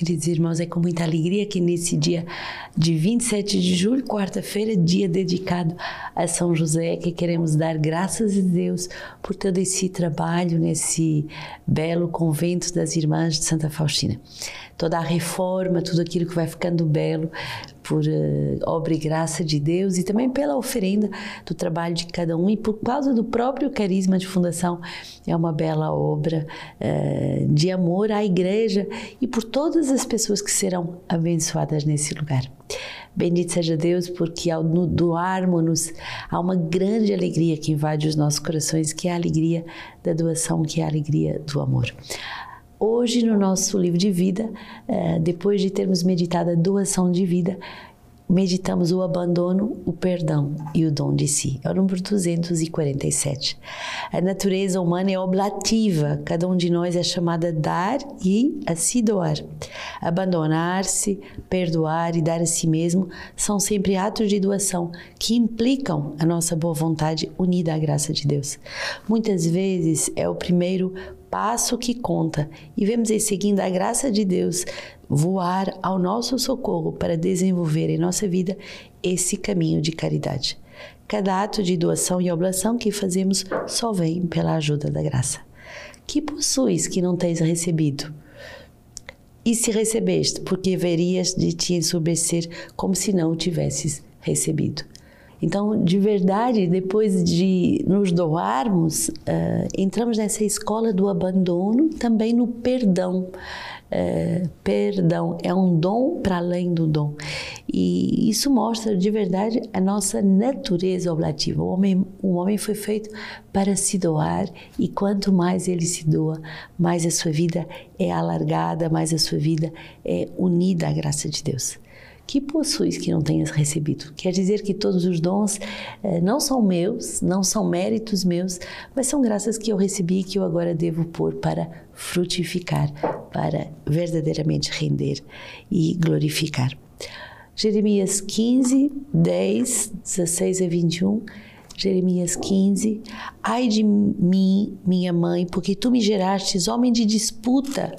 Queridos irmãos, é com muita alegria que nesse dia de 27 de julho, quarta-feira, dia dedicado a São José, que queremos dar graças a Deus por todo esse trabalho nesse belo convento das Irmãs de Santa Faustina. Toda a reforma, tudo aquilo que vai ficando belo por uh, obra e graça de Deus e também pela oferenda do trabalho de cada um e por causa do próprio carisma de fundação. É uma bela obra uh, de amor à igreja e por todas as pessoas que serão abençoadas nesse lugar. Bendito seja Deus, porque ao doarmos-nos, há uma grande alegria que invade os nossos corações, que é a alegria da doação, que é a alegria do amor. Hoje, no nosso livro de vida, eh, depois de termos meditado a doação de vida, meditamos o abandono, o perdão e o dom de si. É o número 247. A natureza humana é oblativa, cada um de nós é chamado a dar e a se doar. Abandonar-se, perdoar e dar a si mesmo são sempre atos de doação que implicam a nossa boa vontade unida à graça de Deus. Muitas vezes é o primeiro passo que conta e vemos em seguida a graça de Deus voar ao nosso socorro para desenvolver em nossa vida esse caminho de caridade. Cada ato de doação e oblação que fazemos só vem pela ajuda da graça. Que possuis que não tens recebido? E se recebeste, porque verias de te ensurbecer como se não o tivesses recebido. Então, de verdade, depois de nos doarmos, uh, entramos nessa escola do abandono, também no perdão. Uh, perdão é um dom para além do dom. E isso mostra de verdade a nossa natureza oblativa. O homem, o homem foi feito para se doar e quanto mais ele se doa, mais a sua vida é alargada, mais a sua vida é unida à graça de Deus que possuis que não tenhas recebido. Quer dizer que todos os dons eh, não são meus, não são méritos meus, mas são graças que eu recebi e que eu agora devo pôr para frutificar, para verdadeiramente render e glorificar. Jeremias 15, 10, 16 a 21. Jeremias 15. Ai de mim, minha mãe, porque tu me gerastes homem de disputa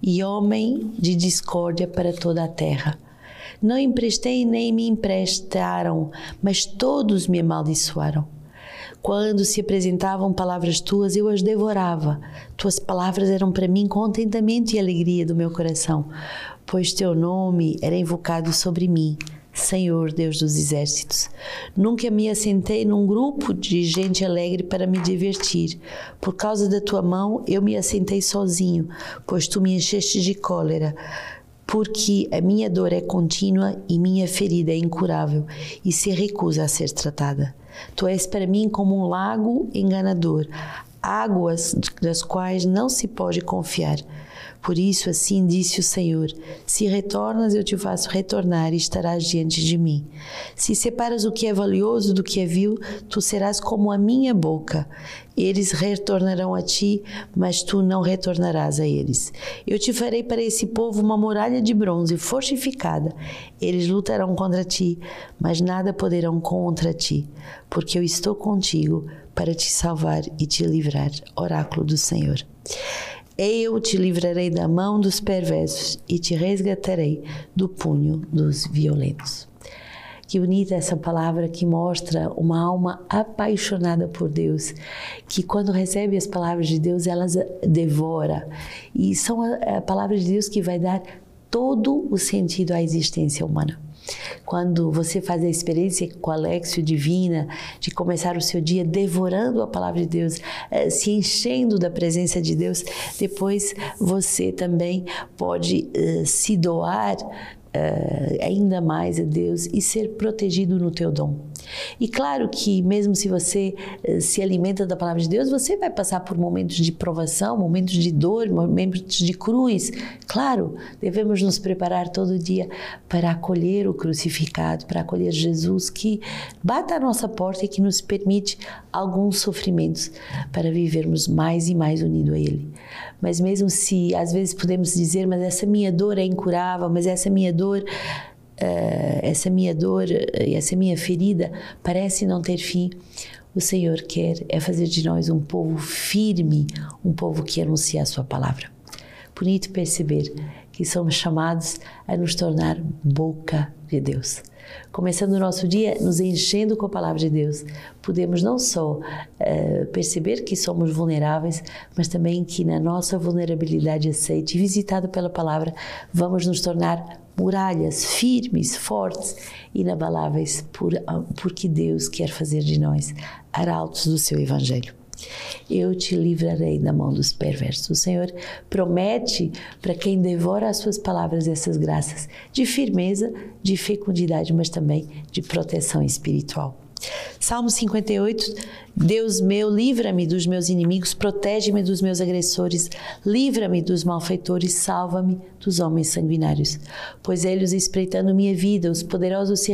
e homem de discórdia para toda a terra. Não emprestei nem me emprestaram, mas todos me amaldiçoaram. Quando se apresentavam palavras tuas, eu as devorava. Tuas palavras eram para mim contentamento e alegria do meu coração, pois teu nome era invocado sobre mim. Senhor Deus dos exércitos. Nunca me assentei num grupo de gente alegre para me divertir. Por causa da tua mão, eu me assentei sozinho, pois tu me encheste de cólera porque a minha dor é contínua e minha ferida é incurável e se recusa a ser tratada. Tu és para mim como um lago enganador, águas das quais não se pode confiar. Por isso, assim disse o Senhor: Se retornas, eu te faço retornar e estarás diante de mim. Se separas o que é valioso do que é vil, tu serás como a minha boca. Eles retornarão a ti, mas tu não retornarás a eles. Eu te farei para esse povo uma muralha de bronze fortificada. Eles lutarão contra ti, mas nada poderão contra ti, porque eu estou contigo para te salvar e te livrar. Oráculo do Senhor. Eu te livrarei da mão dos perversos e te resgatarei do punho dos violentos. Que bonita essa palavra que mostra uma alma apaixonada por Deus, que quando recebe as palavras de Deus, elas devora. E são a, palavra de Deus que vai dar todo o sentido à existência humana. Quando você faz a experiência com a Alexio Divina, de começar o seu dia devorando a palavra de Deus, eh, se enchendo da presença de Deus, depois você também pode uh, se doar uh, ainda mais a Deus e ser protegido no teu dom. E claro que mesmo se você uh, se alimenta da palavra de Deus, você vai passar por momentos de provação, momentos de dor, momentos de cruz. Claro, devemos nos preparar todo dia para acolher o crucificado, para acolher Jesus que bate à nossa porta e que nos permite alguns sofrimentos para vivermos mais e mais unido a Ele. Mas mesmo se às vezes podemos dizer, mas essa minha dor é incurável, mas essa minha dor essa minha dor, uh, essa minha ferida parece não ter fim. O Senhor quer é fazer de nós um povo firme, um povo que anuncia a sua palavra. Bonito perceber que somos chamados a nos tornar boca de Deus. Começando o nosso dia nos enchendo com a palavra de Deus, podemos não só uh, perceber que somos vulneráveis, mas também que na nossa vulnerabilidade aceite e visitada pela palavra, vamos nos tornar muralhas firmes, fortes, inabaláveis, por, porque Deus quer fazer de nós arautos do seu evangelho eu te livrarei da mão dos perversos. O Senhor promete para quem devora as suas palavras essas graças de firmeza, de fecundidade, mas também de proteção espiritual. Salmo 58, Deus meu, livra-me dos meus inimigos, protege-me dos meus agressores, livra-me dos malfeitores, salva-me dos homens sanguinários. Pois eles, espreitando minha vida, os poderosos se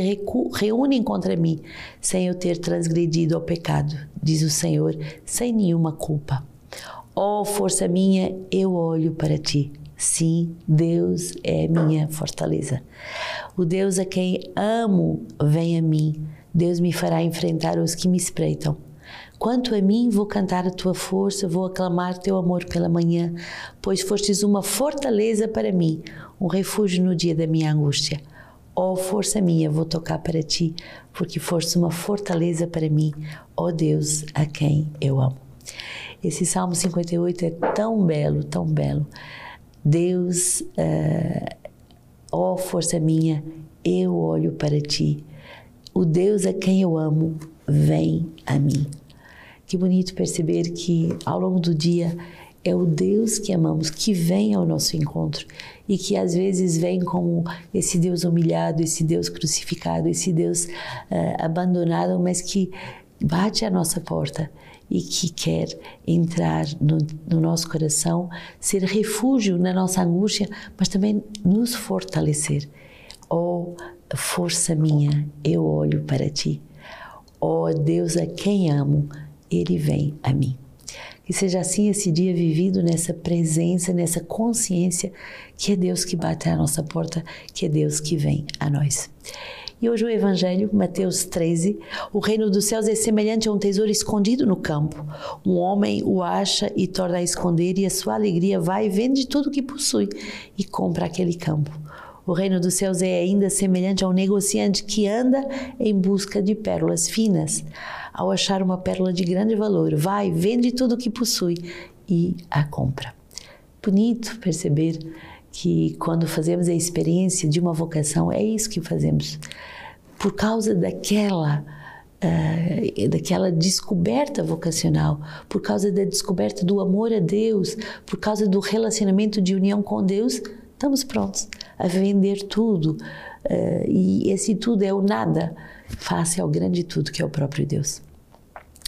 reúnem contra mim, sem eu ter transgredido ao pecado, diz o Senhor, sem nenhuma culpa. Ó oh, força minha, eu olho para ti. Sim, Deus é minha fortaleza. O Deus a quem amo vem a mim Deus me fará enfrentar os que me espreitam. Quanto a mim, vou cantar a tua força, vou aclamar teu amor pela manhã, pois fostes uma fortaleza para mim, um refúgio no dia da minha angústia. Ó oh, força minha, vou tocar para ti, porque foste uma fortaleza para mim, ó oh Deus, a quem eu amo. Esse Salmo 58 é tão belo, tão belo. Deus, uh, ó oh, força minha, eu olho para ti o Deus a quem eu amo vem a mim. Que bonito perceber que ao longo do dia é o Deus que amamos que vem ao nosso encontro e que às vezes vem como esse Deus humilhado, esse Deus crucificado, esse Deus uh, abandonado, mas que bate à nossa porta e que quer entrar no, no, nosso coração, ser refúgio na nossa angústia, mas também nos fortalecer. Oh, força minha, eu olho para ti. Oh, Deus a quem amo, ele vem a mim. Que seja assim esse dia vivido nessa presença, nessa consciência que é Deus que bate à nossa porta, que é Deus que vem a nós. E hoje o Evangelho, Mateus 13, o reino dos céus é semelhante a um tesouro escondido no campo. Um homem o acha e torna a esconder, e a sua alegria vai e vende tudo o que possui e compra aquele campo. O reino dos céus é ainda semelhante a um negociante que anda em busca de pérolas finas. Ao achar uma pérola de grande valor, vai, vende tudo o que possui e a compra. Bonito perceber que quando fazemos a experiência de uma vocação, é isso que fazemos. Por causa daquela uh, daquela descoberta vocacional, por causa da descoberta do amor a Deus, por causa do relacionamento de união com Deus, estamos prontos a vender tudo. Uh, e esse tudo é o nada face ao grande tudo que é o próprio Deus.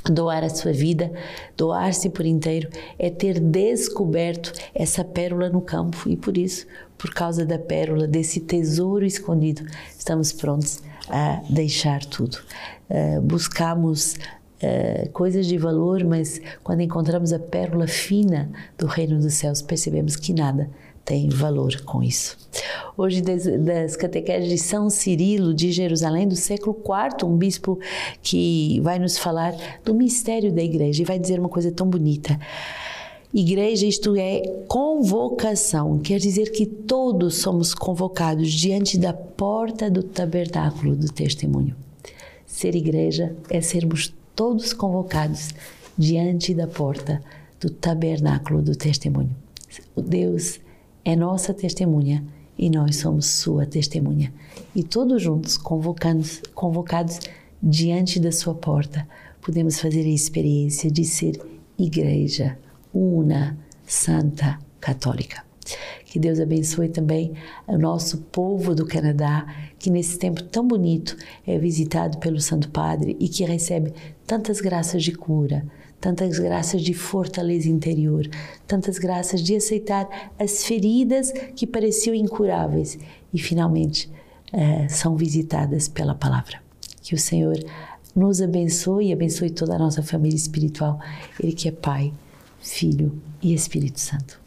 Doar a sua vida, doar-se por inteiro, é ter descoberto essa pérola no campo e por isso, por causa da pérola, desse tesouro escondido, estamos prontos a deixar tudo. Uh, buscamos Uh, coisas de valor, mas quando encontramos a pérola fina do reino dos céus, percebemos que nada tem valor com isso. Hoje, das, das de São Cirilo de Jerusalém, do século IV, um bispo que vai nos falar do mistério da igreja e vai dizer uma coisa tão bonita. Igreja, isto é convocação, quer dizer que todos somos convocados diante da porta do tabernáculo do testemunho. Ser igreja é sermos todos convocados diante da porta do tabernáculo do testemunho. O Deus é nossa testemunha e nós somos sua testemunha. E todos juntos, convocados, convocados diante da sua porta, podemos fazer a experiência de ser igreja una, santa, católica. Que Deus abençoe também o nosso povo do Canadá, que nesse tempo tão bonito é visitado pelo Santo Padre e que recebe tantas graças de cura, tantas graças de fortaleza interior, tantas graças de aceitar as feridas que pareciam incuráveis e finalmente uh, são visitadas pela palavra. Que o Senhor nos abençoe e abençoe toda a nossa família espiritual, Ele que é Pai, Filho e Espírito Santo.